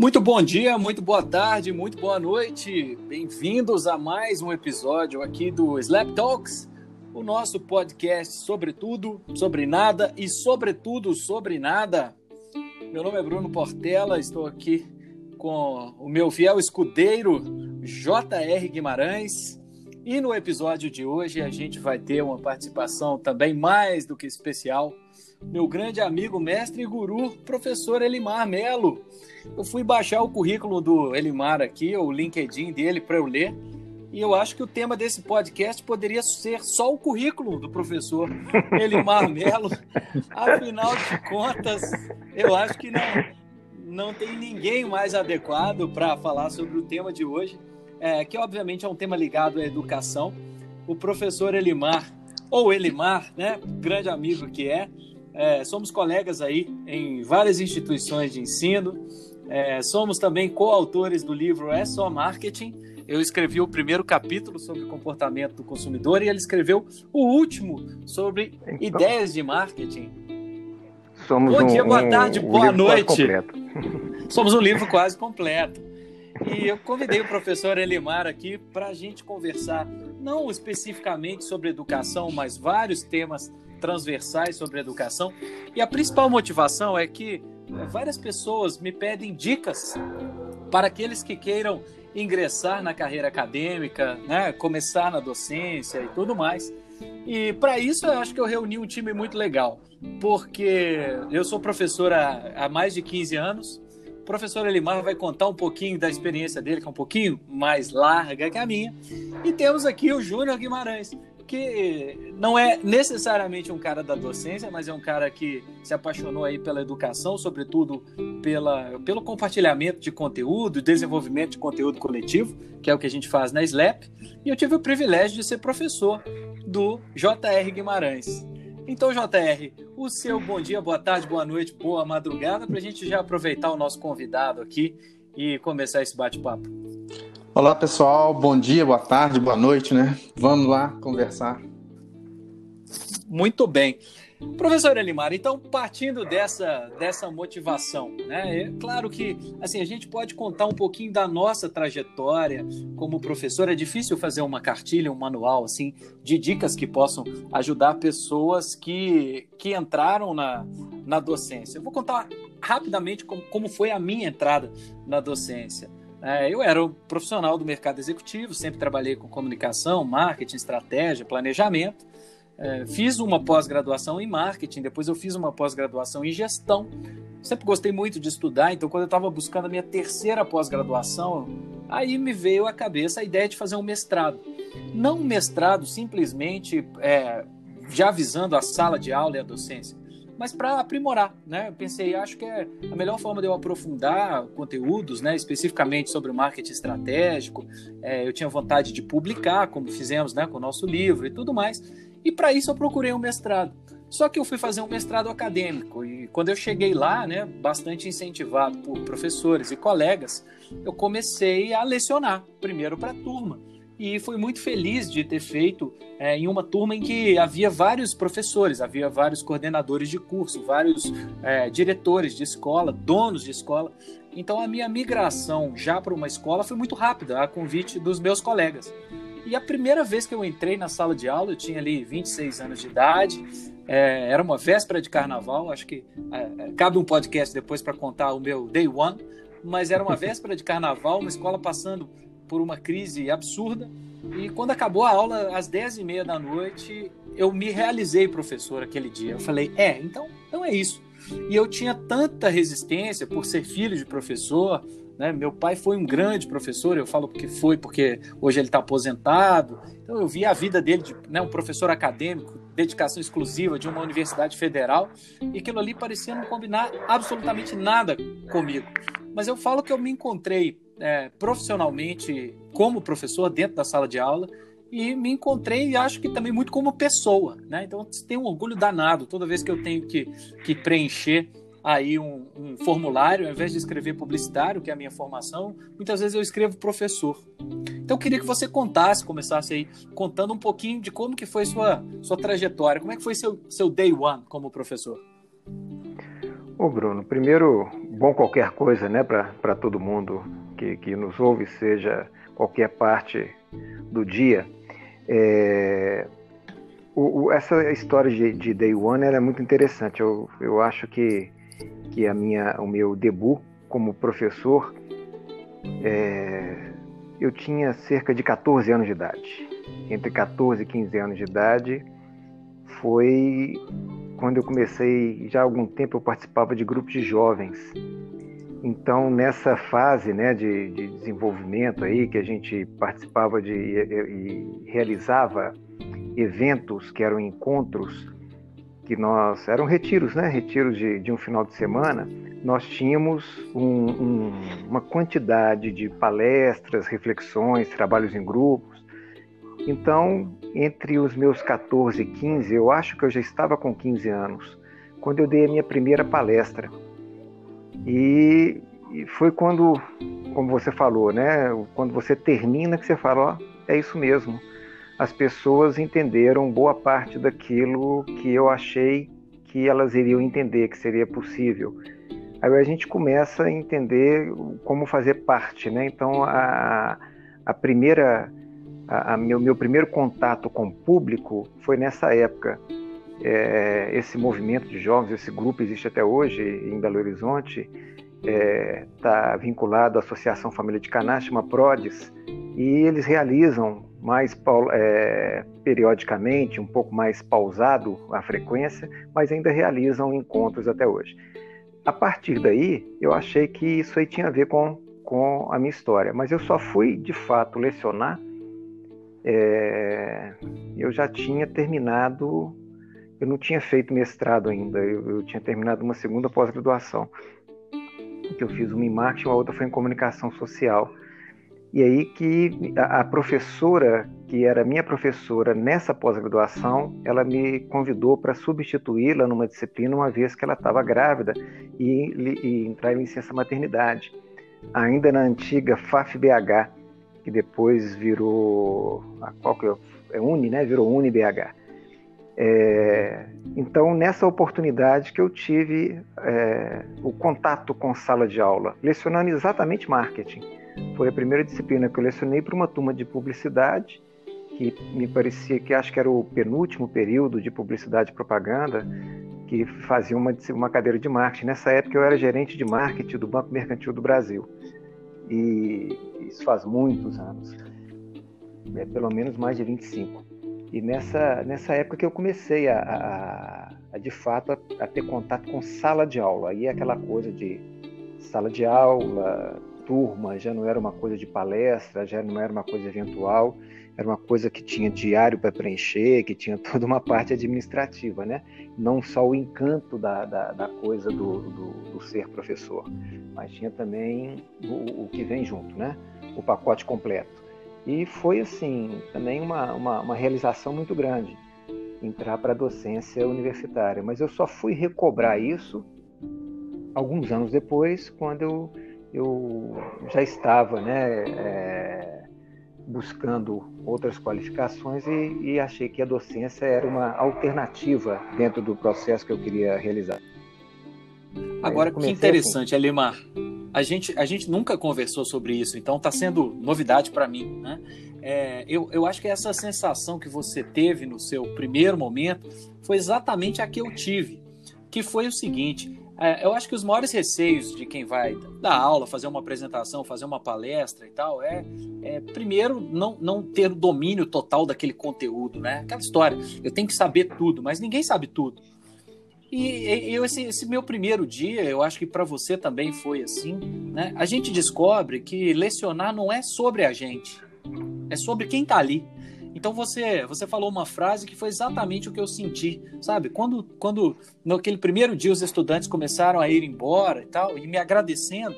Muito bom dia, muito boa tarde, muito boa noite. Bem-vindos a mais um episódio aqui do Slap Talks, o nosso podcast sobre tudo, sobre nada e sobretudo sobre nada. Meu nome é Bruno Portela, estou aqui com o meu fiel escudeiro J.R. Guimarães. E no episódio de hoje a gente vai ter uma participação também mais do que especial meu grande amigo, mestre e guru, professor Elimar Melo. Eu fui baixar o currículo do Elimar aqui, o LinkedIn dele, para eu ler. E eu acho que o tema desse podcast poderia ser só o currículo do professor Elimar Melo. Afinal de contas, eu acho que não, não tem ninguém mais adequado para falar sobre o tema de hoje, é, que obviamente é um tema ligado à educação. O professor Elimar, ou Elimar, né, grande amigo que é, é, somos colegas aí em várias instituições de ensino. É, somos também coautores do livro É Só Marketing. Eu escrevi o primeiro capítulo sobre comportamento do consumidor e ele escreveu o último sobre então, ideias de marketing. Somos Bom dia, um, boa tarde, um, boa noite. somos um livro quase completo. E eu convidei o professor Elimar aqui para a gente conversar, não especificamente sobre educação, mas vários temas transversais sobre educação. E a principal motivação é que várias pessoas me pedem dicas para aqueles que queiram ingressar na carreira acadêmica, né, começar na docência e tudo mais. E para isso eu acho que eu reuni um time muito legal, porque eu sou professor há, há mais de 15 anos. O professor Elimar vai contar um pouquinho da experiência dele, que é um pouquinho mais larga que a minha. E temos aqui o Júnior Guimarães, que não é necessariamente um cara da docência, mas é um cara que se apaixonou aí pela educação, sobretudo pela, pelo compartilhamento de conteúdo, desenvolvimento de conteúdo coletivo, que é o que a gente faz na SLAP. E eu tive o privilégio de ser professor do JR Guimarães. Então, JR, o seu bom dia, boa tarde, boa noite, boa madrugada, para a gente já aproveitar o nosso convidado aqui e começar esse bate-papo. Olá pessoal, bom dia, boa tarde, boa noite, né? Vamos lá conversar. Muito bem. Professor Elimar, então partindo dessa, dessa motivação, né? É claro que assim a gente pode contar um pouquinho da nossa trajetória como professor. É difícil fazer uma cartilha, um manual assim de dicas que possam ajudar pessoas que, que entraram na, na docência. Eu vou contar rapidamente como, como foi a minha entrada na docência. É, eu era um profissional do mercado executivo, sempre trabalhei com comunicação, marketing, estratégia, planejamento. É, fiz uma pós-graduação em marketing, depois eu fiz uma pós-graduação em gestão. Sempre gostei muito de estudar, então quando eu estava buscando a minha terceira pós-graduação, aí me veio à cabeça a ideia de fazer um mestrado. Não um mestrado simplesmente é, já visando a sala de aula e a docência, mas para aprimorar, né? Eu pensei, acho que é a melhor forma de eu aprofundar conteúdos, né? Especificamente sobre o marketing estratégico. É, eu tinha vontade de publicar, como fizemos, né? Com o nosso livro e tudo mais. E para isso eu procurei um mestrado. Só que eu fui fazer um mestrado acadêmico e quando eu cheguei lá, né, bastante incentivado por professores e colegas, eu comecei a lecionar, primeiro para a turma e fui muito feliz de ter feito é, em uma turma em que havia vários professores, havia vários coordenadores de curso, vários é, diretores de escola, donos de escola. Então a minha migração já para uma escola foi muito rápida, a convite dos meus colegas. E a primeira vez que eu entrei na sala de aula, eu tinha ali 26 anos de idade, é, era uma véspera de carnaval, acho que é, é cabe um podcast depois para contar o meu day one, mas era uma véspera de carnaval, uma escola passando por uma crise absurda. E quando acabou a aula, às 10 e meia da noite, eu me realizei professor aquele dia. Eu falei, é, então, então é isso. E eu tinha tanta resistência por ser filho de professor, né? Meu pai foi um grande professor, eu falo porque foi, porque hoje ele está aposentado. Então eu vi a vida dele de né, um professor acadêmico, dedicação exclusiva de uma universidade federal, e aquilo ali parecia não combinar absolutamente nada comigo. Mas eu falo que eu me encontrei é, profissionalmente como professor dentro da sala de aula e me encontrei e acho que também muito como pessoa, né? Então tem um orgulho danado toda vez que eu tenho que, que preencher aí um, um, formulário, ao invés de escrever publicitário, que é a minha formação, muitas vezes eu escrevo professor. Então eu queria que você contasse, começasse aí contando um pouquinho de como que foi sua sua trajetória, como é que foi seu seu day one como professor. Ô Bruno, primeiro, bom qualquer coisa, né, para todo mundo que, que nos ouve, seja qualquer parte do dia. É, o, o, essa história de, de, Day One é muito interessante. Eu, eu acho que, que a minha, o meu debut como professor, é, eu tinha cerca de 14 anos de idade. Entre 14 e 15 anos de idade foi quando eu comecei, já há algum tempo eu participava de grupos de jovens. Então, nessa fase né, de, de desenvolvimento aí, que a gente participava de e, e realizava eventos que eram encontros, que nós eram retiros, né? Retiros de, de um final de semana. Nós tínhamos um, um, uma quantidade de palestras, reflexões, trabalhos em grupos. Então, entre os meus 14 e 15, eu acho que eu já estava com 15 anos, quando eu dei a minha primeira palestra. E, e foi quando, como você falou, né? Quando você termina que você fala, ó, é isso mesmo as pessoas entenderam boa parte daquilo que eu achei que elas iriam entender, que seria possível. Aí a gente começa a entender como fazer parte, né? Então a, a primeira, a, a meu, meu primeiro contato com o público foi nessa época. É, esse movimento de jovens, esse grupo existe até hoje em Belo Horizonte, está é, tá vinculado à Associação Família de Canaã, chama PRODES, e eles realizam mais é, periodicamente, um pouco mais pausado a frequência, mas ainda realizam encontros até hoje. A partir daí, eu achei que isso aí tinha a ver com, com a minha história, mas eu só fui de fato lecionar. É, eu já tinha terminado, eu não tinha feito mestrado ainda, eu, eu tinha terminado uma segunda pós-graduação, que eu fiz uma em marketing, a outra foi em comunicação social. E aí que a, professora, que era minha professora nessa pós-graduação, ela me convidou para substituí-la numa disciplina, uma vez que ela estava grávida e, e entrar em licença maternidade. Ainda na antiga FAF-BH, que depois virou. Qual que é? é Uni, né? Virou Uni-BH. É, então, nessa oportunidade que eu tive é, o contato com sala de aula, lecionando exatamente marketing foi a primeira disciplina que eu lecionei para uma turma de publicidade, que me parecia que acho que era o penúltimo período de publicidade e propaganda, que fazia uma, uma cadeira de marketing. Nessa época eu era gerente de marketing do Banco Mercantil do Brasil. E isso faz muitos anos, é, pelo menos mais de 25. E nessa, nessa época que eu comecei a, a, a de fato, a, a, ter contato com sala de aula. Aí aquela coisa de sala de aula, turma, já não era uma coisa de palestra, já não era uma coisa eventual, era uma coisa que tinha diário para preencher, que tinha toda uma parte administrativa, né? Não só o encanto da, da, da coisa do, do, do, ser professor, mas tinha também o, o, que vem junto, né? O pacote completo. E foi, assim, também uma, uma, uma realização muito grande entrar para a docência universitária. Mas eu só fui recobrar isso alguns anos depois, quando eu eu já estava né, é, buscando outras qualificações e, e, achei que a docência era uma alternativa dentro do processo que eu queria realizar. Agora, que interessante, assim. Elimar. A gente, a gente nunca conversou sobre isso, então está sendo novidade para mim. Né? É, eu, eu acho que essa sensação que você teve no seu primeiro momento foi exatamente a que eu tive, que foi o seguinte: é, eu acho que os maiores receios de quem vai dar aula, fazer uma apresentação, fazer uma palestra e tal, é, é primeiro não, não ter o domínio total daquele conteúdo, né? Aquela história, eu tenho que saber tudo, mas ninguém sabe tudo. E eu, esse, esse meu primeiro dia, eu acho que para você também foi assim, né? A gente descobre que lecionar não é sobre a gente, é sobre quem está ali. Então você você falou uma frase que foi exatamente o que eu senti, sabe? Quando quando naquele primeiro dia os estudantes começaram a ir embora e tal e me agradecendo,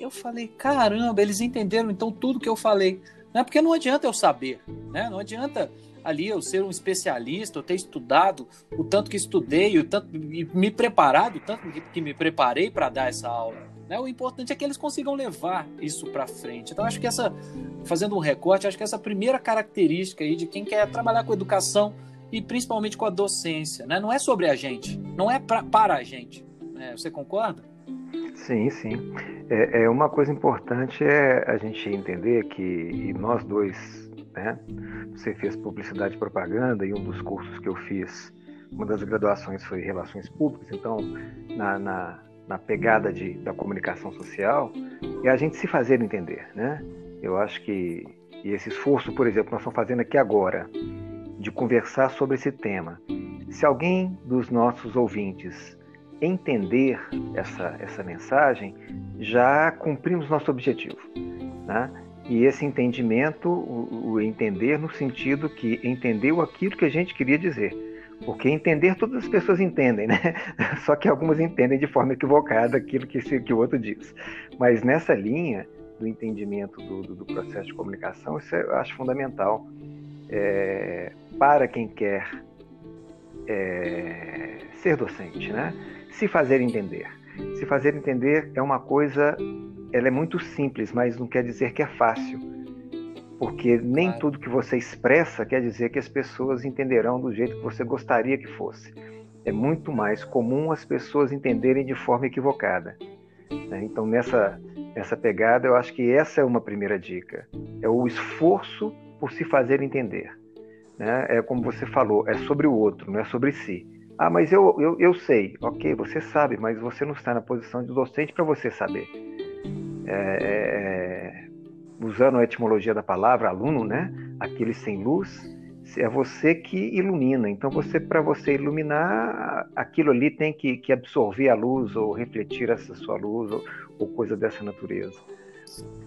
eu falei, caramba, eles entenderam então tudo que eu falei. Não é porque não adianta eu saber, né? Não adianta ali eu ser um especialista, eu ter estudado o tanto que estudei, o tanto me preparado, o tanto que, me preparei para dar essa aula. Né? O importante é que eles consigam levar isso para frente. Então, acho que essa, fazendo um recorte, acho que essa primeira característica aí de quem quer trabalhar com educação e principalmente com a docência, né? não é sobre a gente, não é pra, para a gente. É, você concorda? Sim, sim. É, é, uma coisa importante é a gente entender que nós dois, né? Você fez publicidade e propaganda e um dos cursos que eu fiz, uma das graduações foi relações públicas. Então, na, na, na pegada de, da comunicação social, é a gente se fazer entender, né? Eu acho que e esse esforço, por exemplo, nós estamos fazendo aqui agora, de conversar sobre esse tema. Se alguém dos nossos ouvintes entender essa, essa mensagem, já cumprimos nosso objetivo. Né? E esse entendimento, o, o, entender no sentido que entendeu aquilo que a gente queria dizer. Porque entender todas as pessoas entendem, né? Só que algumas entendem de forma equivocada aquilo que, se, que o outro diz. Mas nessa linha do entendimento do, do, do processo de comunicação, isso eu acho fundamental é, para quem quer é, ser docente, né? Se fazer entender. Se fazer entender é uma coisa, ela é muito simples, mas não quer dizer que é fácil. Porque nem claro. tudo que você expressa quer dizer que as pessoas entenderão do jeito que você gostaria que fosse. É muito mais comum as pessoas entenderem de forma equivocada. Né? Então, nessa, nessa pegada, eu acho que essa é uma primeira dica. É o esforço por se fazer entender. Né? É como você falou, é sobre o outro, não é sobre si. Ah, mas eu, eu, eu sei. Ok, você sabe, mas você não está na posição de docente para você saber. É, é, usando a etimologia da palavra, aluno, né? Aquele sem luz, é você que ilumina. Então, você para você iluminar, aquilo ali tem que, que, absorver a luz ou refletir essa sua luz ou, ou coisa dessa natureza.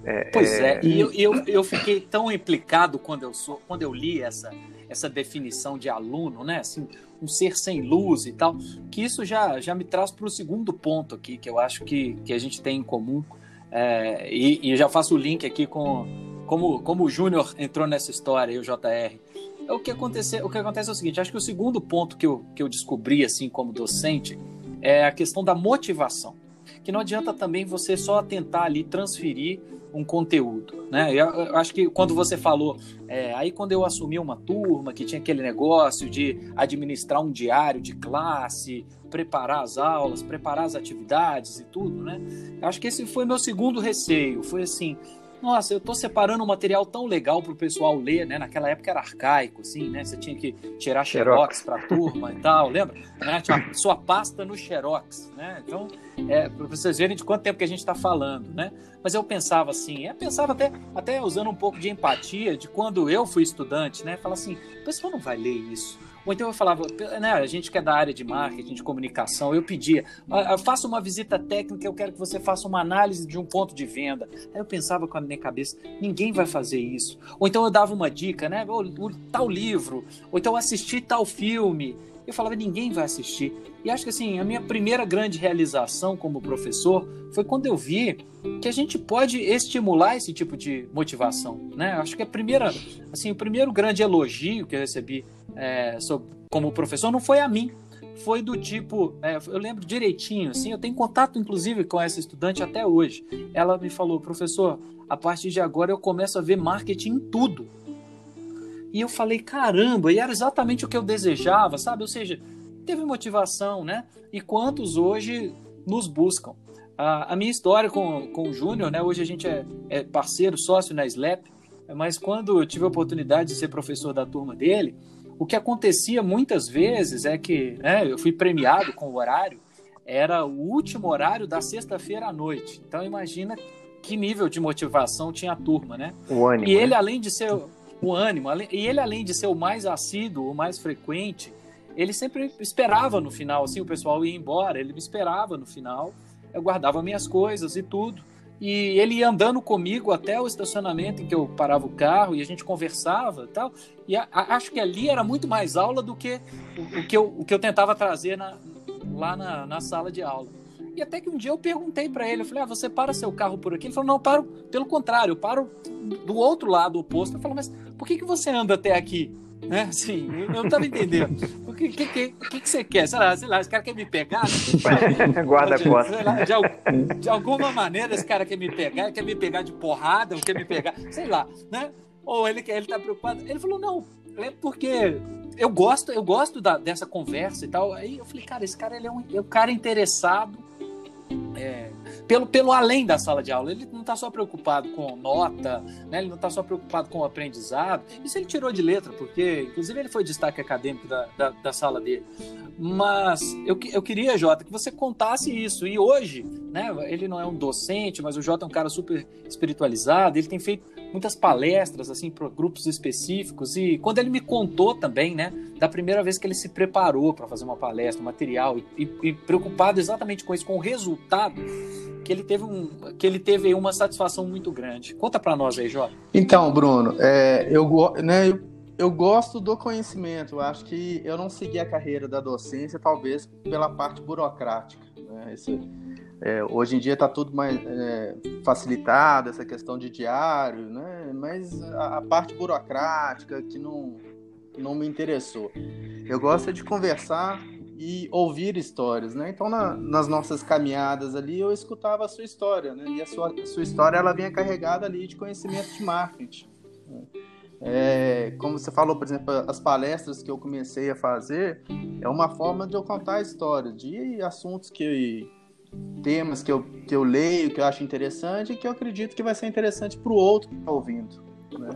É, pois é, é, e eu, eu, eu, fiquei tão implicado quando eu, sou, quando eu li essa, essa definição de aluno, né? Assim, um ser sem luz e tal, que isso já, já me traz para o segundo ponto aqui, que eu acho que, que a gente tem em comum. É, e, e já faço o link aqui com como, como o Júnior entrou nessa história e o JR. O que, aconteceu, o que acontece é o seguinte: acho que o segundo ponto que eu, que eu descobri, assim, como docente, é a questão da motivação. Que não adianta também você só tentar ali transferir um conteúdo, né? Eu, eu acho que quando você falou, é, aí quando eu assumi uma turma que tinha aquele negócio de administrar um diário de classe, preparar as aulas, preparar as atividades e tudo, né? Eu acho que esse foi meu segundo receio, foi assim, nossa, eu tô separando um material tão legal pro pessoal ler, né? Naquela época era arcaico, assim, né? Você tinha que tirar xerox, xerox pra turma e tal, lembra? Né? Tinha sua pasta no xerox, né? Então, é, para vocês verem de quanto tempo que a gente está falando, né? Mas eu pensava assim, eu pensava até, até usando um pouco de empatia de quando eu fui estudante, né? Falar assim, o pessoal não vai ler isso. Ou então eu falava, né, a gente que é da área de marketing, de comunicação, eu pedia, ah, faça uma visita técnica, eu quero que você faça uma análise de um ponto de venda. Aí eu pensava com a minha cabeça, ninguém vai fazer isso. Ou então eu dava uma dica, né, o, tal livro, ou então assistir tal filme. Eu falava, ninguém vai assistir. E acho que assim, a minha primeira grande realização como professor foi quando eu vi que a gente pode estimular esse tipo de motivação, né? Acho que a primeira, assim, o primeiro grande elogio que eu recebi é, sobre, como professor não foi a mim, foi do tipo, é, eu lembro direitinho, assim, eu tenho contato inclusive com essa estudante até hoje. Ela me falou, professor, a partir de agora eu começo a ver marketing em tudo. E eu falei, caramba, e era exatamente o que eu desejava, sabe? Ou seja, teve motivação, né? E quantos hoje nos buscam? A, a minha história com, com o Júnior, né? Hoje a gente é, é parceiro, sócio na SLAP, mas quando eu tive a oportunidade de ser professor da turma dele, o que acontecia muitas vezes é que né, eu fui premiado com o horário, era o último horário da sexta-feira à noite. Então imagina que nível de motivação tinha a turma, né? O ânimo. E ele, né? além de ser o ânimo, e ele, além de ser o mais assíduo, o mais frequente, ele sempre esperava no final, assim, o pessoal ia embora, ele me esperava no final, eu guardava minhas coisas e tudo. E ele ia andando comigo até o estacionamento em que eu parava o carro e a gente conversava tal. E a, a, acho que ali era muito mais aula do que o, o, que, eu, o que eu tentava trazer na, lá na, na sala de aula. E até que um dia eu perguntei para ele, eu falei, ah, você para seu carro por aqui? Ele falou, não, paro, pelo contrário, eu paro do outro lado oposto. Eu falei, mas por que, que você anda até aqui? Né? Assim, eu não estava entendendo. O que, que, que, que, você quer? Sei lá, sei lá, esse cara quer me pegar? Guarda a costa. De, de, alguma maneira, esse cara quer me pegar, quer me pegar de porrada, quer me pegar, sei lá, né? Ou ele, ele tá preocupado. Ele falou, não, é porque eu gosto, eu gosto da, dessa conversa e tal. Aí eu falei, cara, esse cara ele é um, é um cara interessado é, pelo, pelo além da sala de aula. Ele não está só preocupado com nota, né? ele não está só preocupado com o aprendizado. Isso ele tirou de letra, porque, inclusive, ele foi destaque acadêmico da, da, da sala dele. Mas eu, eu queria, Jota, que você contasse isso. E hoje, né, ele não é um docente, mas o Jota é um cara super espiritualizado, ele tem feito muitas palestras assim para grupos específicos e quando ele me contou também, né, da primeira vez que ele se preparou para fazer uma palestra, um material e, e, preocupado exatamente com isso, com o resultado, que ele teve um, que ele teve uma satisfação muito grande. Conta para nós aí, Jó. Então, Bruno, é, eu, né, eu, eu gosto do conhecimento. Eu acho que eu não segui a carreira da docência, talvez pela parte burocrática. Né? Esse, é, hoje em dia está tudo mais é, facilitado, essa questão de diário, né? mas a, a, parte burocrática que não, não me interessou. Eu gosto de conversar e ouvir histórias, né? Então, na, nas nossas caminhadas ali, eu escutava a sua história, né? E a sua, a sua história, ela vinha carregada ali de conhecimento de marketing. Né? É, como você falou, por exemplo, as palestras que eu comecei a fazer, é uma forma de eu contar a história de assuntos que temas que eu, que eu leio, que eu acho interessante e que eu acredito que vai ser interessante para o outro que está ouvindo. Né?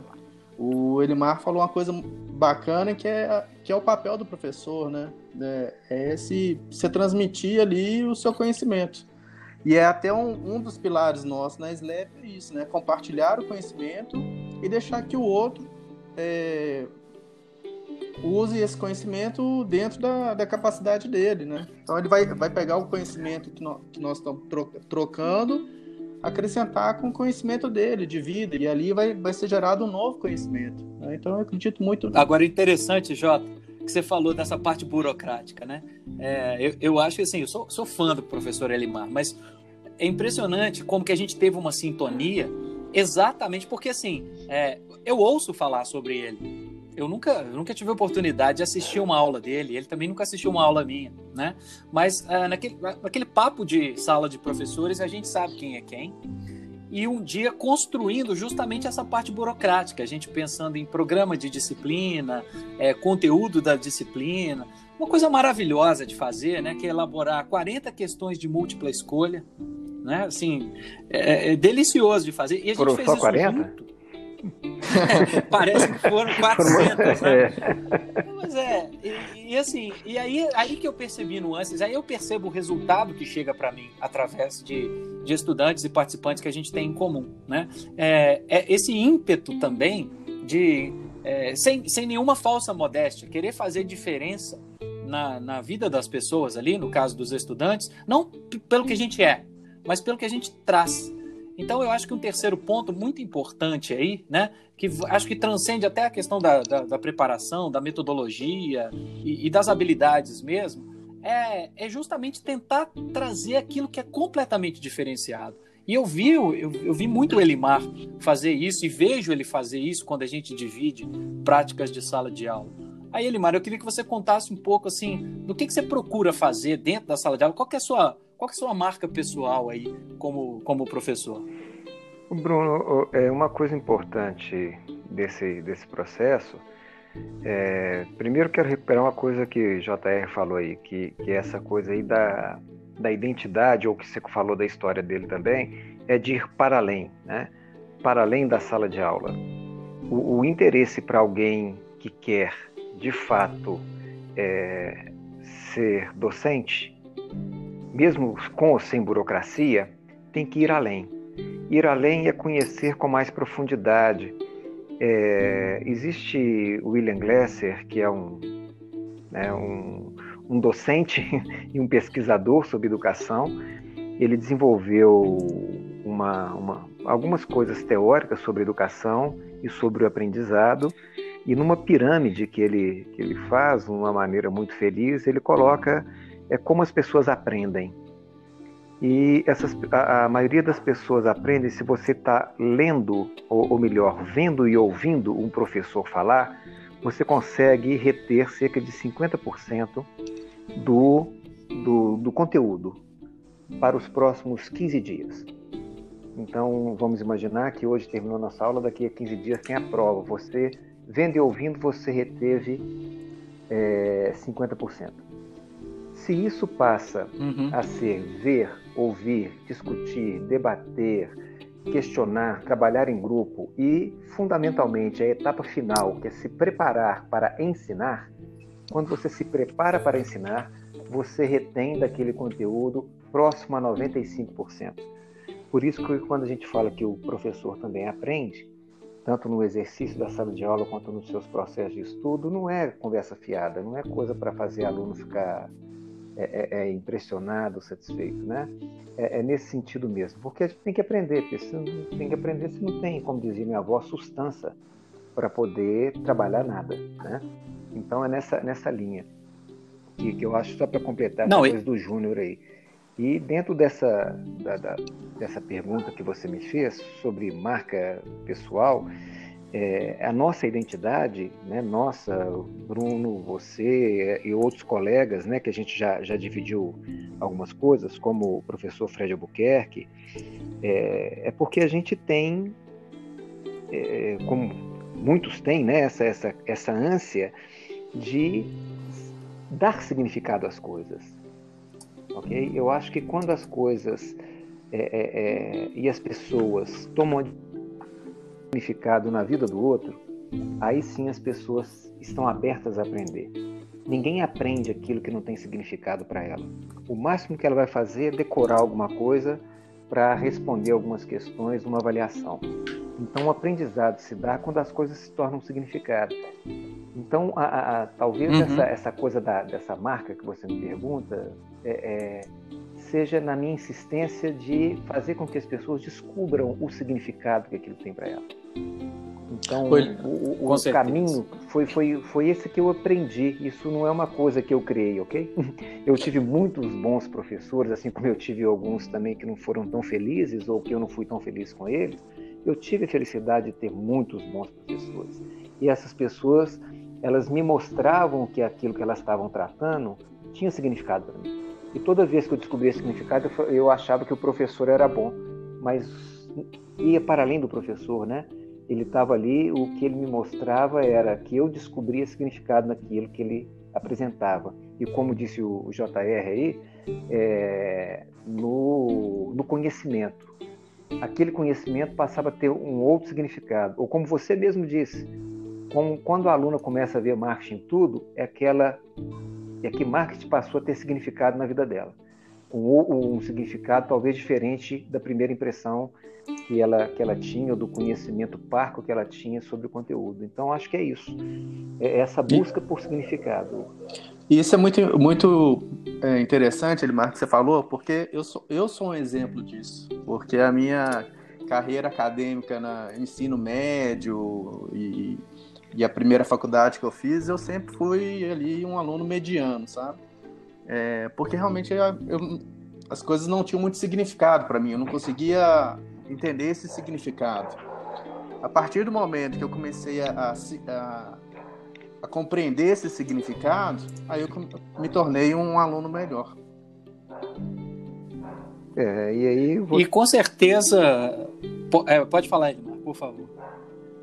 O Elimar falou uma coisa bacana que é, que é o papel do professor, né? É, é esse, você transmitir ali o seu conhecimento. E é até um, um dos pilares nossos na SLEP é isso, né? Compartilhar o conhecimento e deixar que o outro é, use esse conhecimento dentro da, da capacidade dele, né? Então ele vai, vai pegar o conhecimento que, no, que nós estamos trocando, acrescentar com o conhecimento dele, de vida, e ali vai, vai ser gerado um novo conhecimento. Né? Então eu acredito muito. Agora, interessante, Jota, que você falou dessa parte burocrática, né? É, eu, eu acho que assim, eu sou, sou fã do professor Elimar, mas é impressionante como que a gente teve uma sintonia exatamente porque assim, é, eu ouço falar sobre ele eu nunca, eu nunca tive a oportunidade de assistir uma aula dele, ele também nunca assistiu uma aula minha, né? Mas uh, naquele, naquele papo de sala de professores, a gente sabe quem é quem. E um dia construindo justamente essa parte burocrática, a gente pensando em programa de disciplina, é, conteúdo da disciplina, uma coisa maravilhosa de fazer, né? Que é elaborar 40 questões de múltipla escolha, né? Assim, é, é delicioso de fazer. E a gente Foram fez só isso 40? junto. Parece que foram 400, né? É. Mas é, e, e, assim, e aí, aí que eu percebi nuances, aí eu percebo o resultado que chega para mim através de, de estudantes e participantes que a gente tem em comum, né? É, é esse ímpeto também de, é, sem, sem nenhuma falsa modéstia, querer fazer diferença na, na vida das pessoas ali, no caso dos estudantes, não pelo que a gente é, mas pelo que a gente traz. Então, eu acho que um terceiro ponto muito importante aí, né, que acho que transcende até a questão da, da, da preparação, da metodologia e, e, das habilidades mesmo, é, é justamente tentar trazer aquilo que é completamente diferenciado. E eu vi, eu, eu vi muito o Elimar fazer isso e vejo ele fazer isso quando a gente divide práticas de sala de aula. Aí, Elimar, eu queria que você contasse um pouco assim do que, que você procura fazer dentro da sala de aula, qual é a sua qual é a sua marca pessoal aí como, como professor? Bruno, é uma coisa importante desse, desse processo. É, primeiro quero recuperar uma coisa que JR falou aí, que, que é essa coisa aí da, da identidade, ou que você falou da história dele também, é de ir para além, né? para além da sala de aula. O, o interesse para alguém que quer, de fato, é, ser docente, mesmo com ou sem burocracia, tem que ir além. Ir além é conhecer com mais profundidade. É, existe William Glasser, que é um, né, um, um docente e um pesquisador sobre educação. Ele desenvolveu uma, uma, algumas coisas teóricas sobre educação e sobre o aprendizado. E numa pirâmide que ele, que ele faz, de uma maneira muito feliz, ele coloca é como as pessoas aprendem. E essas, a, a maioria das pessoas aprendem se você está lendo, ou, ou melhor, vendo e ouvindo um professor falar, você consegue reter cerca de 50% do, do, do conteúdo para os próximos 15 dias. Então, vamos imaginar que hoje terminou nossa aula, daqui a 15 dias tem a prova. Você, vendo e ouvindo, você reteve é 50%. Se isso passa uhum. a ser ver, ouvir, discutir, debater, questionar, trabalhar em grupo e, fundamentalmente, a etapa final, que é se preparar para ensinar, quando você se prepara para ensinar, você retém daquele conteúdo próximo a 95%. Por isso que quando a gente fala que o professor também aprende, tanto no exercício da sala de aula quanto nos seus processos de estudo, não é conversa fiada, não é coisa para fazer aluno ficar é, é, é impressionado, satisfeito, né? É, é, nesse sentido mesmo, porque a gente tem que aprender, porque se não, tem que aprender se não tem, como dizia minha avó, sustância para poder trabalhar nada, né? Então é nessa, nessa linha que, que eu acho só para completar não, coisa do Júnior aí. E dentro dessa, da, da, dessa pergunta que você me fez sobre marca pessoal, é, a nossa identidade, né, nossa, Bruno, você e outros colegas, né, que a gente já, já dividiu algumas coisas, como o professor Fred Albuquerque, é, é porque a gente tem, é, como muitos têm, né, essa, essa, essa ânsia de dar significado às coisas. Ok? Eu acho que quando as coisas é, é, é, e as pessoas tomam significado na vida do outro, aí sim as pessoas estão abertas a aprender. Ninguém aprende aquilo que não tem significado para ela. O máximo que ela vai fazer é decorar alguma coisa para responder algumas questões numa avaliação. Então, o aprendizado se dá quando as coisas se tornam significado. Então, a, a, a, talvez uhum. essa, essa coisa da, dessa marca que você me pergunta é, é, seja na minha insistência de fazer com que as pessoas descubram o significado que aquilo tem para elas. Então, foi, o, o, caminho foi, foi, foi esse que eu aprendi. Isso não é uma coisa que eu criei, ok? Eu tive muitos bons professores, assim como eu tive alguns também que não foram tão felizes ou que eu não fui tão feliz com eles. Eu tive a felicidade de ter muitos bons professores. E essas pessoas, elas me mostravam que aquilo que elas estavam tratando tinha significado para mim. E toda vez que eu descobria significado, eu achava que o professor era bom, mas ia para além do professor, né? Ele estava ali, o que ele me mostrava era que eu descobria significado naquilo que ele apresentava. E como disse o, JR aí, é, no, no conhecimento. Aquele conhecimento passava a ter um outro significado. Ou como você mesmo disse, quando a aluna começa a ver marketing tudo, é aquela é que marketing passou a ter significado na vida dela. Um, um, significado talvez diferente da primeira impressão que ela, que ela tinha, ou do conhecimento parco que ela tinha sobre o conteúdo. Então, acho que é isso. É essa busca por significado. E isso é muito, muito é, interessante, Elimar, que você falou, porque eu sou, eu sou um exemplo disso. Porque a minha carreira acadêmica no ensino médio e e a primeira faculdade que eu fiz, eu sempre fui ali um aluno mediano, sabe? É, porque realmente eu, eu, as coisas não tinham muito significado para mim, eu não conseguia entender esse significado. A partir do momento que eu comecei a, a, a compreender esse significado, aí eu me tornei um aluno melhor. É, e aí. Vou... E com certeza. É, pode falar, Edmar, por favor.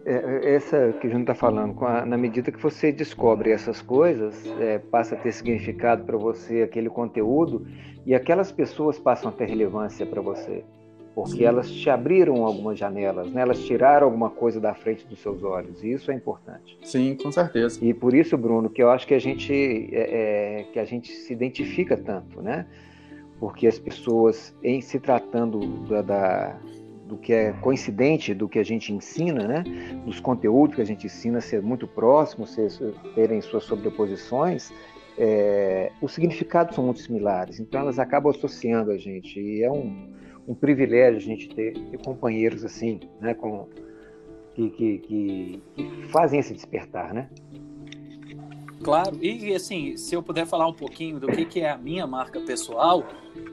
É, essa que a gente está falando, a, na medida que você descobre essas coisas, é, passa a ter significado para você aquele conteúdo e aquelas pessoas passam a ter relevância para você, porque Sim. elas te abriram algumas janelas, né? elas tiraram alguma coisa da frente dos seus olhos e isso é importante. Sim, com certeza. E por isso, Bruno, que eu acho que a gente é, é, que a gente se identifica tanto, né? Porque as pessoas, em se tratando da, da do que é coincidente do que a gente ensina, né? dos conteúdos que a gente ensina ser muito próximos, ser, terem suas sobreposições, é, os significados são muito similares, então elas acabam associando a gente, e é um, um privilégio a gente ter, ter companheiros assim, né? Com, que, que, que, que fazem esse despertar, né? Claro, e assim, se eu puder falar um pouquinho do que, que é a minha marca pessoal,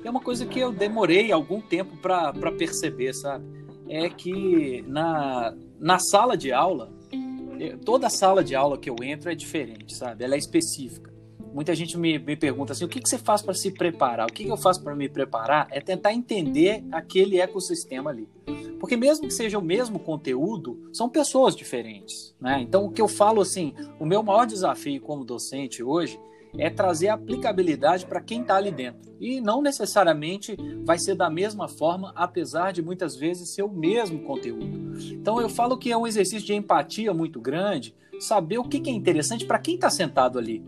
é uma coisa que eu demorei algum tempo para perceber, sabe? É que na, na sala de aula, toda sala de aula que eu entro é diferente, sabe? Ela é específica. Muita gente me, me pergunta assim: o que, que você faz para se preparar? O que, que eu faço para me preparar é tentar entender aquele ecossistema ali. Porque mesmo que seja o mesmo conteúdo, são pessoas diferentes, né? Então o que eu falo assim, o meu maior desafio como docente hoje é trazer aplicabilidade para quem está ali dentro. E não necessariamente vai ser da mesma forma, apesar de muitas vezes ser o mesmo conteúdo. Então eu falo que é um exercício de empatia muito grande, saber o que, é interessante para quem está sentado ali.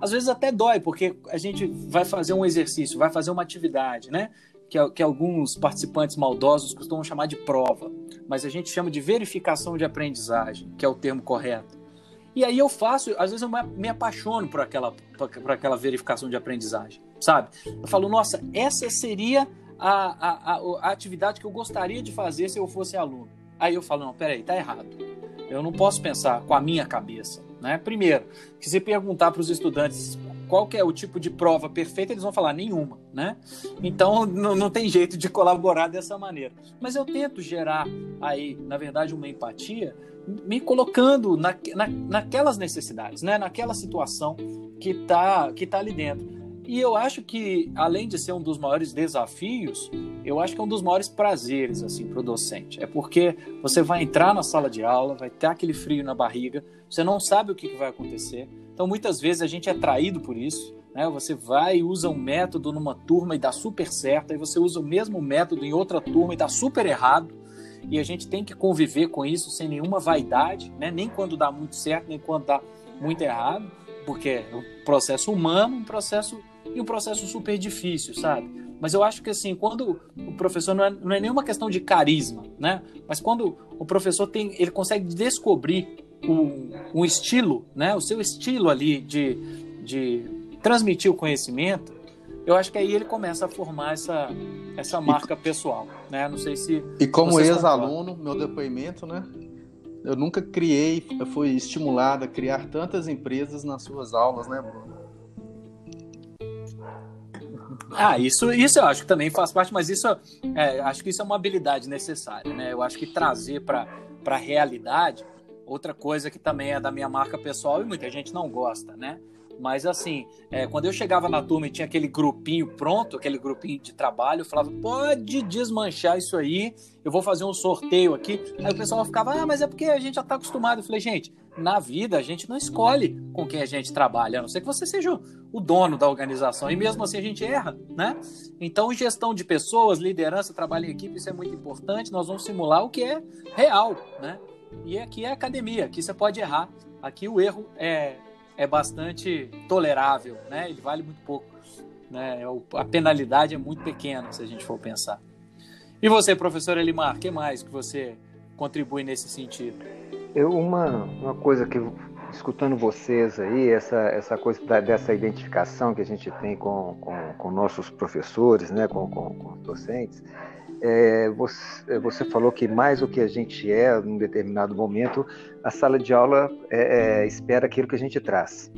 Às vezes até dói, porque a gente vai fazer um exercício, vai fazer uma atividade, né? Que, que alguns participantes maldosos costumam chamar de prova, mas a gente chama de verificação de aprendizagem, que é o termo correto. E aí eu faço, às vezes eu me apaixono por aquela, por aquela verificação de aprendizagem, sabe? Eu falo, nossa, essa seria a, a, a, a atividade que eu gostaria de fazer se eu fosse aluno. Aí eu falo, não, peraí, tá errado. Eu não posso pensar com a minha cabeça. Né? Primeiro, que se perguntar para os estudantes qual é o tipo de prova perfeita, eles vão falar nenhuma, né? Então não, não tem jeito de colaborar dessa maneira. Mas eu tento gerar aí, na verdade, uma empatia me colocando na, na, naquelas necessidades, né? naquela situação que está que tá ali dentro. E eu acho que, além de ser um dos maiores desafios, eu acho que é um dos maiores prazeres assim, para o docente. É porque você vai entrar na sala de aula, vai ter aquele frio na barriga, você não sabe o que, que vai acontecer. Então, muitas vezes, a gente é traído por isso. Né? Você vai e usa um método numa turma e dá super certo, aí você usa o mesmo método em outra turma e dá super errado e a gente tem que conviver com isso sem nenhuma vaidade, né? nem quando dá muito certo, nem quando dá muito errado, porque é um processo humano, um processo e um processo super difícil, sabe? Mas eu acho que assim, quando o professor não é, não é nenhuma questão de carisma, né? Mas quando o professor tem, ele consegue descobrir um, um estilo, né? O seu estilo ali de, de transmitir o conhecimento, eu acho que aí ele começa a formar essa, essa marca e, pessoal, né? Não sei se. E como ex-aluno, meu depoimento, né? Eu nunca criei, eu fui estimulado a criar tantas empresas nas suas aulas, né, Bruno? Ah, isso, isso eu acho que também faz parte, mas isso é, acho que isso é uma habilidade necessária, né? Eu acho que trazer para a realidade outra coisa que também é da minha marca pessoal e muita gente não gosta, né? Mas assim, é, quando eu chegava na turma e tinha aquele grupinho pronto, aquele grupinho de trabalho, eu falava, pode desmanchar isso aí, eu vou fazer um sorteio aqui. Aí o pessoal ficava, ah, mas é porque a gente já está acostumado. Eu falei, gente, na vida a gente não escolhe com quem a gente trabalha, a não ser que você seja o dono da organização. E mesmo assim a gente erra, né? Então, gestão de pessoas, liderança, trabalho em equipe, isso é muito importante. Nós vamos simular o que é real, né? E aqui é academia, aqui você pode errar. Aqui o erro é é bastante tolerável, né? Ele vale muito pouco, né? A penalidade é muito pequena, se a gente for pensar. E você, professor Elimar, que mais que você contribui nesse sentido? Eu uma uma coisa que escutando vocês aí, essa, essa coisa da, dessa identificação que a gente tem com, com, com nossos professores, né, com, com, com docentes, é, você, é, você, falou que mais o que a gente é num determinado momento, a sala de aula é, é, espera aquilo que a gente traz.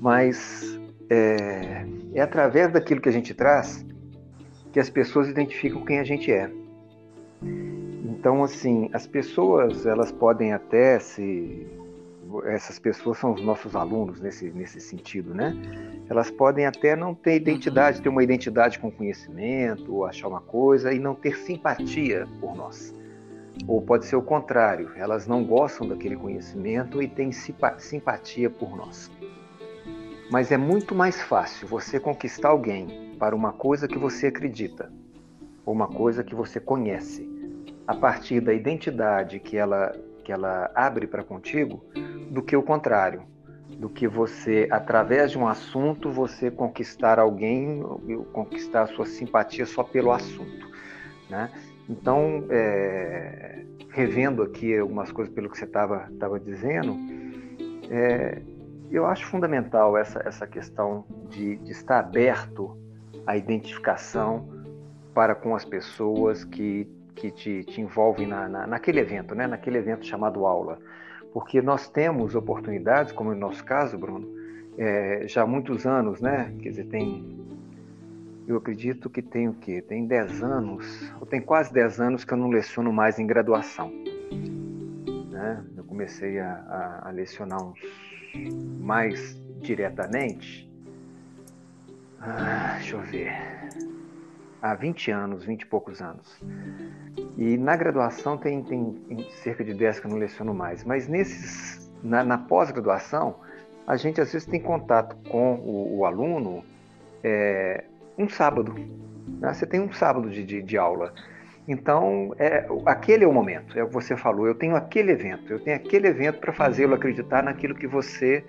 Mas é, é através daquilo que a gente traz que as pessoas identificam quem a gente é. Então, assim, as pessoas elas podem até se essas pessoas são os nossos alunos nesse, nesse sentido, né? Elas podem até não ter identidade, ter uma identidade com conhecimento, achar uma coisa e não ter simpatia por nós. Ou pode ser o contrário, elas não gostam daquele conhecimento e têm simpatia por nós. Mas é muito mais fácil você conquistar alguém para uma coisa que você acredita, ou uma coisa que você conhece, a partir da identidade que ela que ela abre para contigo, do que o contrário, do que você, através de um assunto, você conquistar alguém, conquistar a sua simpatia só pelo assunto, né? Então, é, revendo aqui algumas coisas pelo que você estava tava dizendo, é, eu acho fundamental essa, essa questão de, de estar aberto à identificação para com as pessoas que que te, te na, na, naquele evento, né? naquele evento chamado aula. Porque nós temos oportunidades, como no nosso caso, Bruno, é, já há muitos anos, né? Quer dizer, tem. Eu acredito que tem o quê? Tem 10 anos, ou tem quase 10 anos que eu não leciono mais em graduação. Né? Eu comecei a, a, a lecionar uns mais diretamente. Ah, deixa eu ver há 20 anos, 20 e poucos anos. E na graduação tem, tem cerca de 10 que eu não leciono mais, mas nesses, na, na pós-graduação, a gente às vezes tem contato com o, o aluno é, um sábado. Né? Você tem um sábado de, de, de aula. Então, é, aquele é o momento, é o que você falou. Eu tenho aquele evento, eu tenho aquele evento para fazê-lo acreditar naquilo que você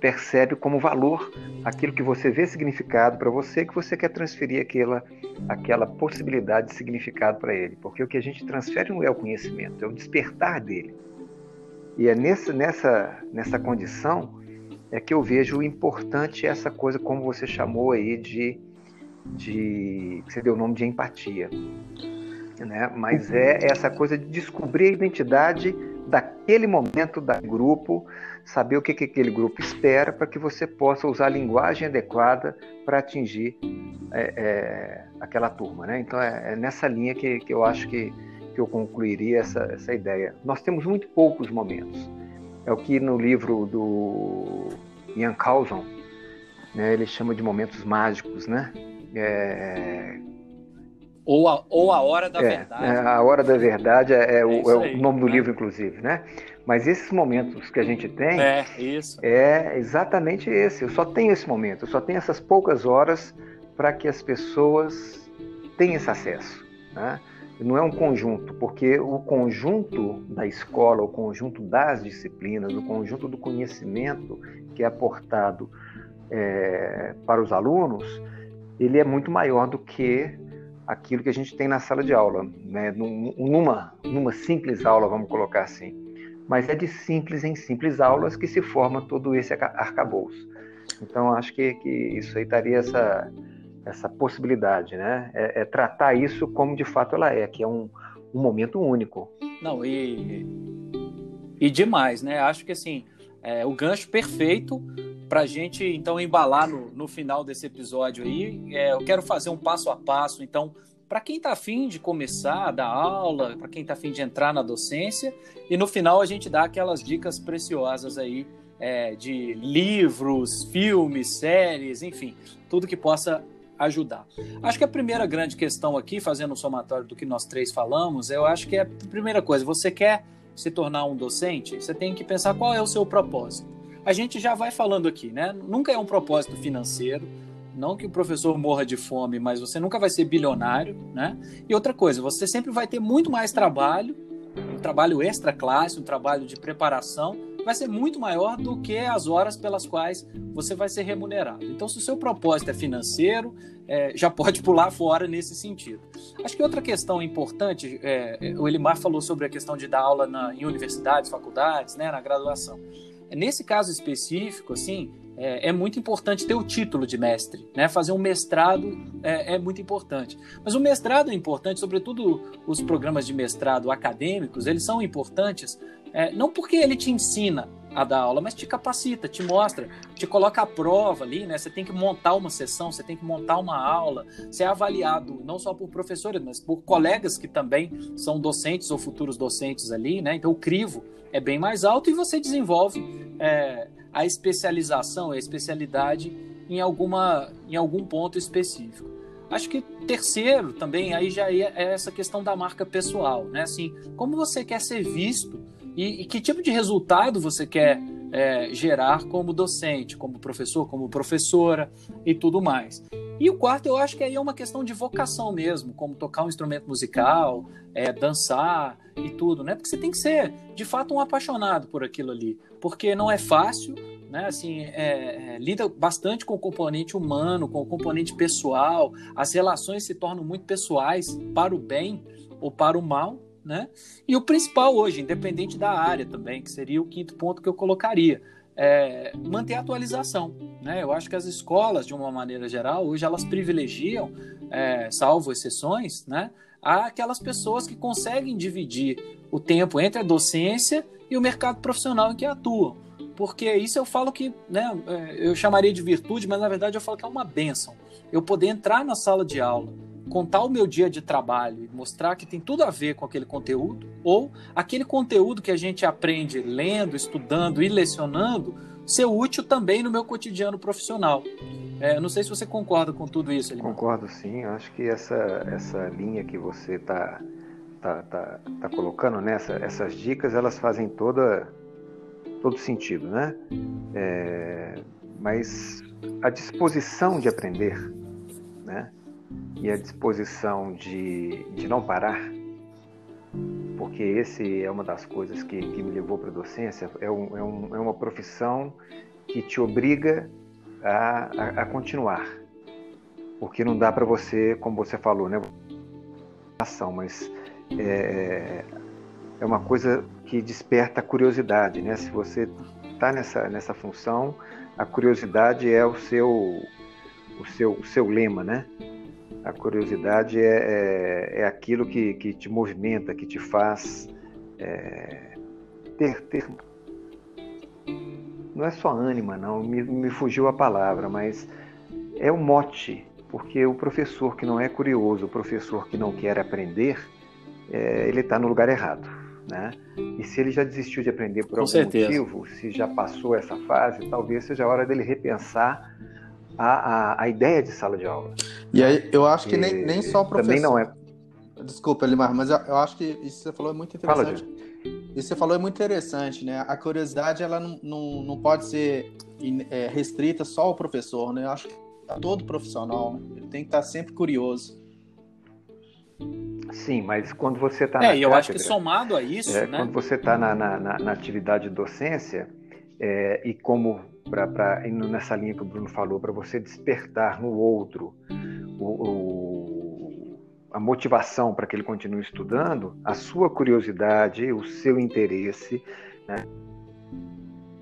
percebe como valor, aquilo que você vê significado para você, que você quer transferir aquela, aquela possibilidade de significado para ele. Porque o que a gente transfere não é o conhecimento, é o despertar dele. E é nessa, nessa, nessa condição é que eu vejo importante essa coisa, como você chamou aí, de. de você deu o nome de empatia né? Mas é essa coisa de descobrir a identidade daquele momento da grupo, saber o que, que aquele grupo espera para que você possa usar a linguagem adequada para atingir é, é, aquela turma, né? Então é, é, nessa linha que, que eu acho que, que eu concluiria essa, essa ideia. Nós temos muito poucos momentos. É o que no livro do Ian Carlson, né, ele chama de momentos mágicos, né? É, ou a, ou a Hora da é, Verdade. É, a Hora da Verdade é, o, o, nome do né? livro, inclusive, né? Mas esses momentos que a gente tem é, isso. é exatamente esse. Eu só tenho esse momento, eu só tenho essas poucas horas para que as pessoas tenham esse acesso. Né? Não é um conjunto, porque o conjunto da escola, o conjunto das disciplinas, o conjunto do conhecimento que é aportado é, para os alunos, ele é muito maior do que aquilo que a gente tem na sala de aula, né? numa, numa simples aula, vamos colocar assim. Mas é de simples em simples aulas que se forma todo esse arcabouço. Então, acho que, que isso aí daria essa, essa possibilidade, né? É, é, tratar isso como de fato ela é, que é um, um momento único. Não, e, e demais, né? Acho que assim, é, o gancho perfeito para a gente então embalar no, no final desse episódio aí. É, eu quero fazer um passo a passo, então, para quem está afim de começar a dar aula, para quem está afim de entrar na docência, e no final a gente dá aquelas dicas preciosas aí é, de livros, filmes, séries, enfim, tudo que possa ajudar. Acho que a primeira grande questão aqui, fazendo um somatório do que nós três falamos, eu acho que é a primeira coisa, você quer se tornar um docente, você tem que pensar qual é o seu propósito a gente já vai falando aqui, né? Nunca é um propósito financeiro, não que o professor morra de fome, mas você nunca vai ser bilionário, né? E outra coisa, você sempre vai ter muito mais trabalho, um trabalho extra classe, um trabalho de preparação, vai ser muito maior do que as horas pelas quais você vai ser remunerado. Então, se o seu propósito é financeiro, é, já pode pular fora nesse sentido. Acho que outra questão importante, é, o Elimar falou sobre a questão de dar aula na, em universidades, faculdades, né, na graduação. Nesse caso específico, assim, é, é, muito importante ter o título de mestre, né? Fazer um mestrado é, é, muito importante. Mas o mestrado é importante, sobretudo os programas de mestrado acadêmicos, eles são importantes é, não porque ele te ensina a dar aula, mas te capacita, te mostra, te coloca à prova ali, né? Você tem que montar uma sessão, você tem que montar uma aula, você é avaliado não só por professores, mas por colegas que também são docentes ou futuros docentes ali, né? Então o crivo é bem mais alto e você desenvolve é, a especialização, a especialidade em, alguma, em algum ponto específico. Acho que terceiro também aí já é essa questão da marca pessoal, né? Assim, como você quer ser visto e, e que tipo de resultado você quer é, gerar como docente, como professor, como professora e tudo mais. E o quarto, eu acho que aí é uma questão de vocação mesmo, como tocar um instrumento musical, é, dançar e tudo, né? Porque você tem que ser, de fato, um apaixonado por aquilo ali, porque não é fácil, né? Assim, é, é, lida bastante com o componente humano, com o componente pessoal, as relações se tornam muito pessoais para o bem ou para o mal, né? E o principal hoje, independente da área também, que seria o quinto ponto que eu colocaria, é manter a atualização, né? Eu acho que as escolas, de uma maneira geral, hoje elas privilegiam, é, salvo exceções, né? Aquelas pessoas que conseguem dividir o tempo entre a docência e o mercado profissional em que atuam. Porque isso eu falo que, né, é, eu chamaria de virtude, mas na verdade eu falo que é uma benção. Eu poder entrar na sala de aula, contar o meu dia de trabalho e mostrar que tem tudo a ver com aquele conteúdo, ou aquele conteúdo que a gente aprende lendo, estudando e lecionando ser útil também no meu cotidiano profissional. É, não sei se você concorda com tudo isso. Elimar. Concordo sim, acho que essa, essa linha que você está tá, tá, tá colocando, né? Essa, essas dicas, elas fazem toda, todo sentido, né? É, mas a disposição de aprender, né? E a disposição de, de não parar, porque esse é uma das coisas que, que me levou para a docência, é, um, é, um, é uma profissão que te obriga a, a, a continuar. Porque não dá para você, como você falou, né? Ação, mas é, é uma coisa que desperta a curiosidade, né? Se você está nessa, nessa função, a curiosidade é o seu, o seu, o seu lema, né? A curiosidade é, é, é aquilo que, que te movimenta, que te faz é, ter, ter não é só ânima, não, me, me fugiu a palavra, mas é o mote, porque o professor que não é curioso, o professor que não quer aprender, é, ele está no lugar errado. Né? E se ele já desistiu de aprender por Com algum certeza. motivo, se já passou essa fase, talvez seja a hora dele repensar a, a, a ideia de sala de aula. E aí eu acho que nem, nem só o professor. Também não é. Desculpa, Elimar, mas eu, eu acho que isso que você falou é muito interessante. Fala, isso você falou é muito interessante, né? A curiosidade ela não, não, não pode ser é, restrita só ao professor, né? Eu acho que todo profissional né? ele tem que estar sempre curioso. Sim, mas quando você está é, na eu cátedra, acho que somado a isso, é, né? Quando você está na, na, na, atividade de docência é, e como para indo nessa linha que o Bruno falou, para você despertar no outro o, o a motivação para que ele continue estudando, a sua curiosidade, o seu interesse, né,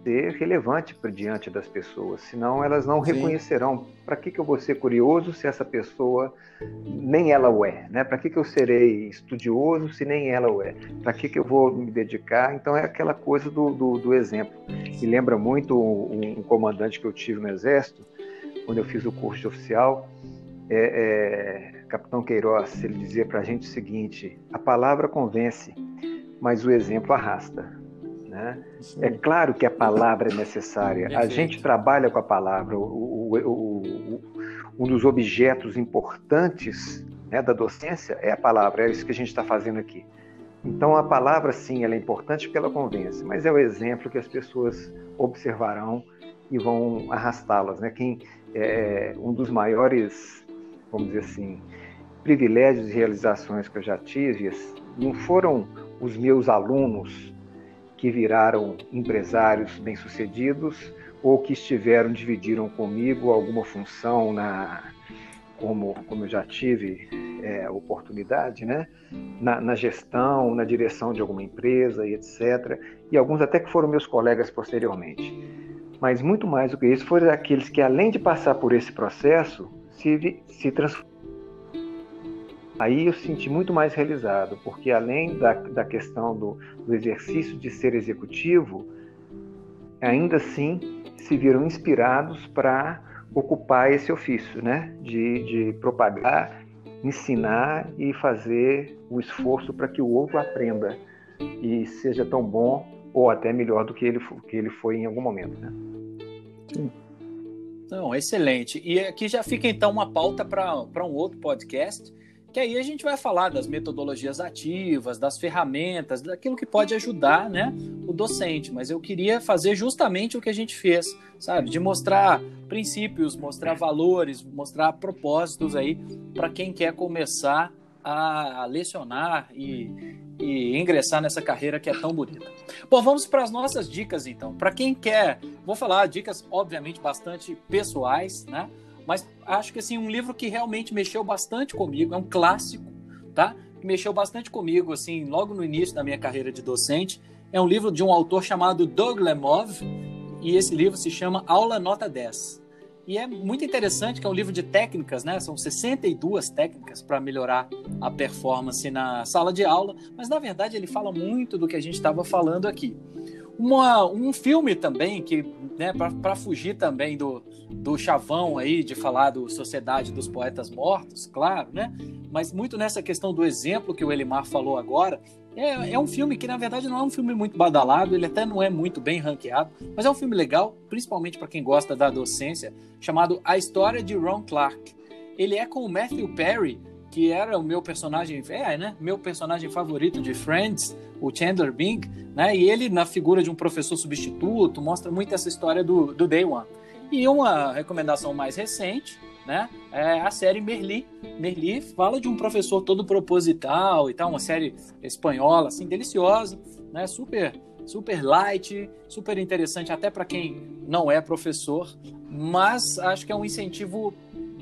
ser relevante para diante das pessoas, senão elas não Sim. reconhecerão. Para que, que eu vou ser curioso se essa pessoa nem ela o é? Né? Para que, que eu serei estudioso se nem ela o é? Para que, que eu vou me dedicar? Então é aquela coisa do, do, do exemplo. Me lembra muito um, um, comandante que eu tive no Exército, quando eu fiz o curso de oficial. É, é, Capitão Queiroz, ele dizia para a gente o seguinte: a palavra convence, mas o exemplo arrasta. Né? É claro que a palavra é necessária. A gente trabalha com a palavra. O, o, o, um dos objetos importantes né, da docência é a palavra. É isso que a gente está fazendo aqui. Então a palavra sim, ela é importante porque ela convence, mas é o exemplo que as pessoas observarão e vão arrastá-las. Né? Quem é um dos maiores, vamos dizer assim, privilégios e realizações que eu já tive não foram os meus alunos que viraram empresários bem-sucedidos ou que estiveram, dividiram comigo alguma função na, como, como eu já tive é, oportunidade, né? Na, na, gestão, na direção de alguma empresa e etc. E alguns até que foram meus colegas posteriormente. Mas muito mais do que isso, foram aqueles que, além de passar por esse processo, se, se transformaram aí eu senti muito mais realizado, porque além da, da questão do, do exercício de ser executivo, ainda assim se viram inspirados para ocupar esse ofício, né? De, de propagar, ensinar e fazer o esforço para que o outro aprenda e seja tão bom ou até melhor do que ele, que ele foi em algum momento, né? Sim. Não, excelente. E aqui já fica então uma pauta para um outro podcast que aí a gente vai falar das metodologias ativas, das ferramentas, daquilo que pode ajudar né, o docente. Mas eu queria fazer justamente o que a gente fez, sabe? De mostrar princípios, mostrar valores, mostrar propósitos aí para quem quer começar a lecionar e, e ingressar nessa carreira que é tão bonita. Bom, vamos para as nossas dicas então. Para quem quer, vou falar dicas obviamente bastante pessoais, né? Mas acho que assim, um livro que realmente mexeu bastante comigo, é um clássico, tá? Que mexeu bastante comigo, assim, logo no início da minha carreira de docente. É um livro de um autor chamado Doug Lemov, e esse livro se chama Aula Nota 10. E é muito interessante que é um livro de técnicas, né? São 62 técnicas para melhorar a performance na sala de aula, mas na verdade ele fala muito do que a gente estava falando aqui. Uma, um filme também que, né, para fugir também do, do chavão aí de falar do Sociedade dos Poetas Mortos, claro, né? Mas muito nessa questão do exemplo que o Elimar falou agora, é, é um filme que, na verdade, não é um filme muito badalado, ele até não é muito bem ranqueado, mas é um filme legal, principalmente para quem gosta da docência, chamado A História de Ron Clark. Ele é com o Matthew Perry, que era o meu personagem, é, né? Meu personagem favorito de Friends, o Chandler Bing, né? E ele, na figura de um professor substituto, mostra muito essa história do, do Day One. E uma recomendação mais recente, né? É a série Merli. Merli fala de um professor todo proposital e tal, uma série espanhola, assim, deliciosa, né? Super, super light, super interessante até para quem não é professor, mas acho que é um incentivo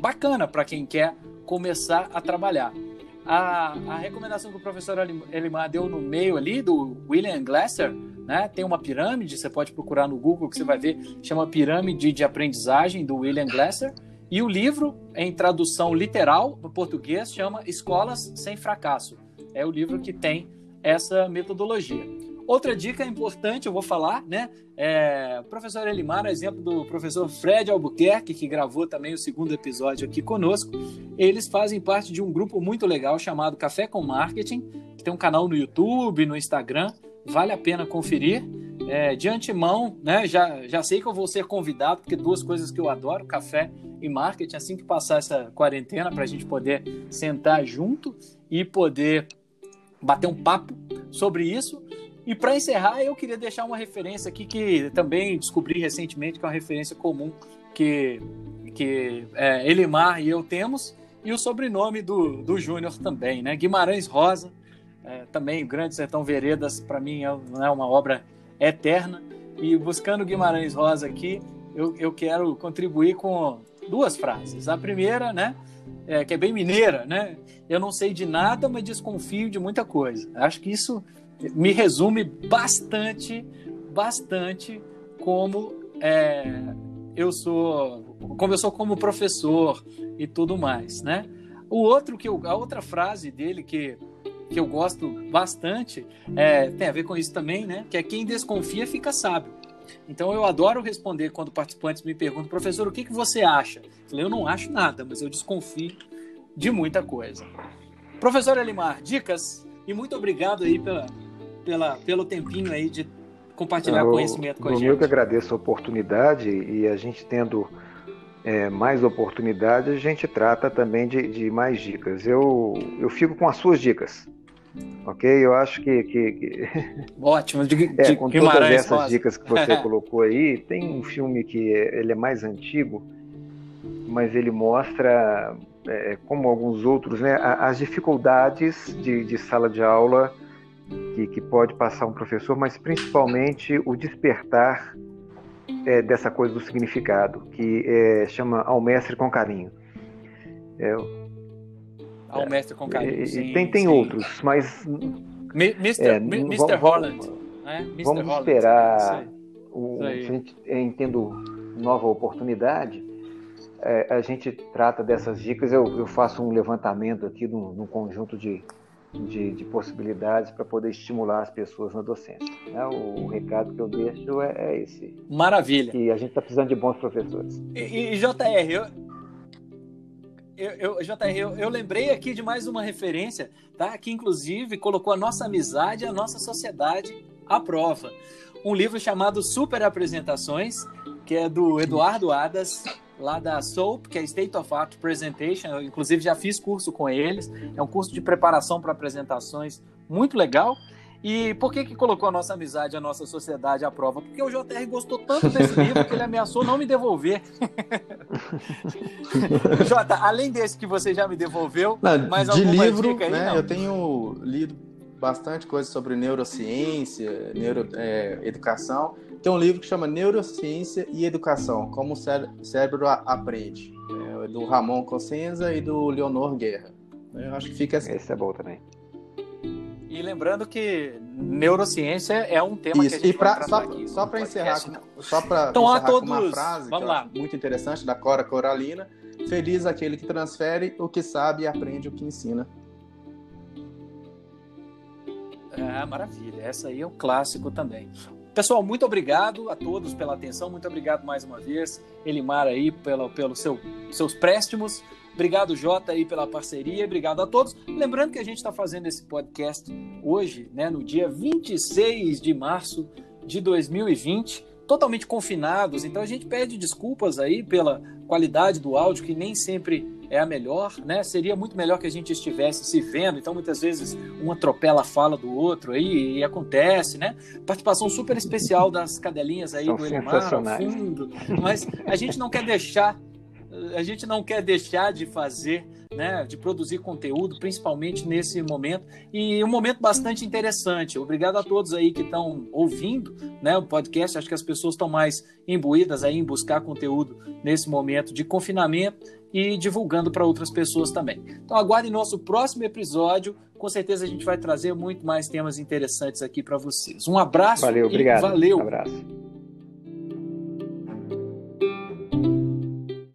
bacana para quem quer começar a trabalhar. A, a, recomendação que o professor Elimar deu no meio ali, do William Glasser, né? Tem uma pirâmide, você pode procurar no Google que você vai ver, chama Pirâmide de Aprendizagem, do William Glasser. E o livro, em tradução literal para português, chama Escolas Sem Fracasso. É o livro que tem essa metodologia. Outra dica importante, eu vou falar, né? É, professor Elimar, exemplo do professor Fred Albuquerque, que gravou também o segundo episódio aqui conosco. Eles fazem parte de um grupo muito legal chamado Café com Marketing, que tem um canal no YouTube, no Instagram. Vale a pena conferir. É, de antemão, né, já, já sei que eu vou ser convidado, porque duas coisas que eu adoro, café e marketing, assim que passar essa quarentena, para a gente poder sentar junto e poder bater um papo sobre isso. E para encerrar, eu queria deixar uma referência aqui que também descobri recentemente, que é uma referência comum que, que é, Elimar e eu temos, e o sobrenome do, do Júnior também, né? Guimarães Rosa, é, também Grande Sertão Veredas, para mim é, é uma obra eterna. E buscando Guimarães Rosa aqui, eu, eu quero contribuir com duas frases. A primeira, né, é, que é bem mineira, né? Eu não sei de nada, mas desconfio de muita coisa. Acho que isso me resume bastante, bastante como é, eu sou, como eu sou como professor e tudo mais, né? O outro que eu, a outra frase dele que que eu gosto bastante, é, tem a ver com isso também, né? Que é quem desconfia fica sábio. Então eu adoro responder quando participantes me perguntam, professor, o que, que você acha? Eu falei, eu não acho nada, mas eu desconfio de muita coisa. Professor Elimar, dicas e muito obrigado aí pela, pela, pelo tempinho aí de compartilhar eu, conhecimento com a gente. Eu que agradeço a oportunidade e a gente tendo é, mais oportunidade, a gente trata também de, de mais dicas. Eu, eu fico com as suas dicas. Ok? Eu acho que. que, que... Ótimo, de, é, com todas essas dicas que você colocou aí, tem um filme que é, ele é mais antigo, mas ele mostra, é, como alguns outros, né, as dificuldades de, de sala de aula que, que, pode passar um professor, mas principalmente o despertar é, dessa coisa do significado, que é, chama Ao Mestre com Carinho. É, ao é, mestre com carinho. Sim, tem tem sim. outros, mas. Mr. É, Mr. Holland. É, Mr. Vamos Holland. esperar. O, a gente entendo nova oportunidade. É, a gente trata dessas dicas. Eu, eu faço um levantamento aqui num, num conjunto de, de, de possibilidades para poder estimular as pessoas na docência. Né? O, o, recado que eu deixo é, é esse. Maravilha. E a gente está precisando de bons professores. E, e JR, eu, eu, eu, JR, eu, eu, lembrei aqui de mais uma referência, tá? Que inclusive colocou a nossa amizade e a nossa sociedade à prova. Um livro chamado Super Apresentações, que é do Eduardo Adas, lá da SOAP, que é State of Art Presentation. Eu, inclusive, já fiz curso com eles. É um curso de preparação para apresentações muito legal. E por que, que colocou a nossa amizade, a nossa sociedade à prova? Porque o JR gostou tanto desse livro que ele ameaçou não me devolver. Jota, além desse que você já me devolveu, não, mais de livro, dica aí, né, não? Eu tenho lido bastante coisa sobre neurociência, neuroeducação. É, Tem um livro que chama Neurociência e Educação, como o cérebro aprende, é, do Ramon Cossenza e do Leonor Guerra. Eu acho que fica assim. Esse é bom também. E lembrando que neurociência é um tema Isso. que a gente e pra, só, aqui. Só para encerrar, com, só para então, encerrar todos, uma frase vamos lá. muito interessante da Cora Coralina. Feliz aquele que transfere o que sabe e aprende o que ensina. É, maravilha. Essa aí é um clássico também. Pessoal, muito obrigado a todos pela atenção, muito obrigado mais uma vez, Elimar aí pelo, pelo seu, seus préstimos. Obrigado, Jota, aí pela parceria. Obrigado a todos. Lembrando que a gente está fazendo esse podcast hoje, né, no dia 26 de março de 2020, totalmente confinados. Então a gente pede desculpas aí pela qualidade do áudio, que nem sempre é a melhor, né? Seria muito melhor que a gente estivesse se vendo. Então, muitas vezes, um atropela a fala do outro aí e acontece, né? Participação super especial das cadelinhas aí São do Elimar ao fundo. Mas a gente não quer deixar a gente não quer deixar de fazer, né, de produzir conteúdo, principalmente nesse momento, e um momento bastante interessante. Obrigado a todos aí que estão ouvindo né, o podcast. Acho que as pessoas estão mais imbuídas aí em buscar conteúdo nesse momento de confinamento e divulgando para outras pessoas também. Então aguardem nosso próximo episódio. Com certeza a gente vai trazer muito mais temas interessantes aqui para vocês. Um abraço. Valeu, obrigado. Valeu. Um abraço.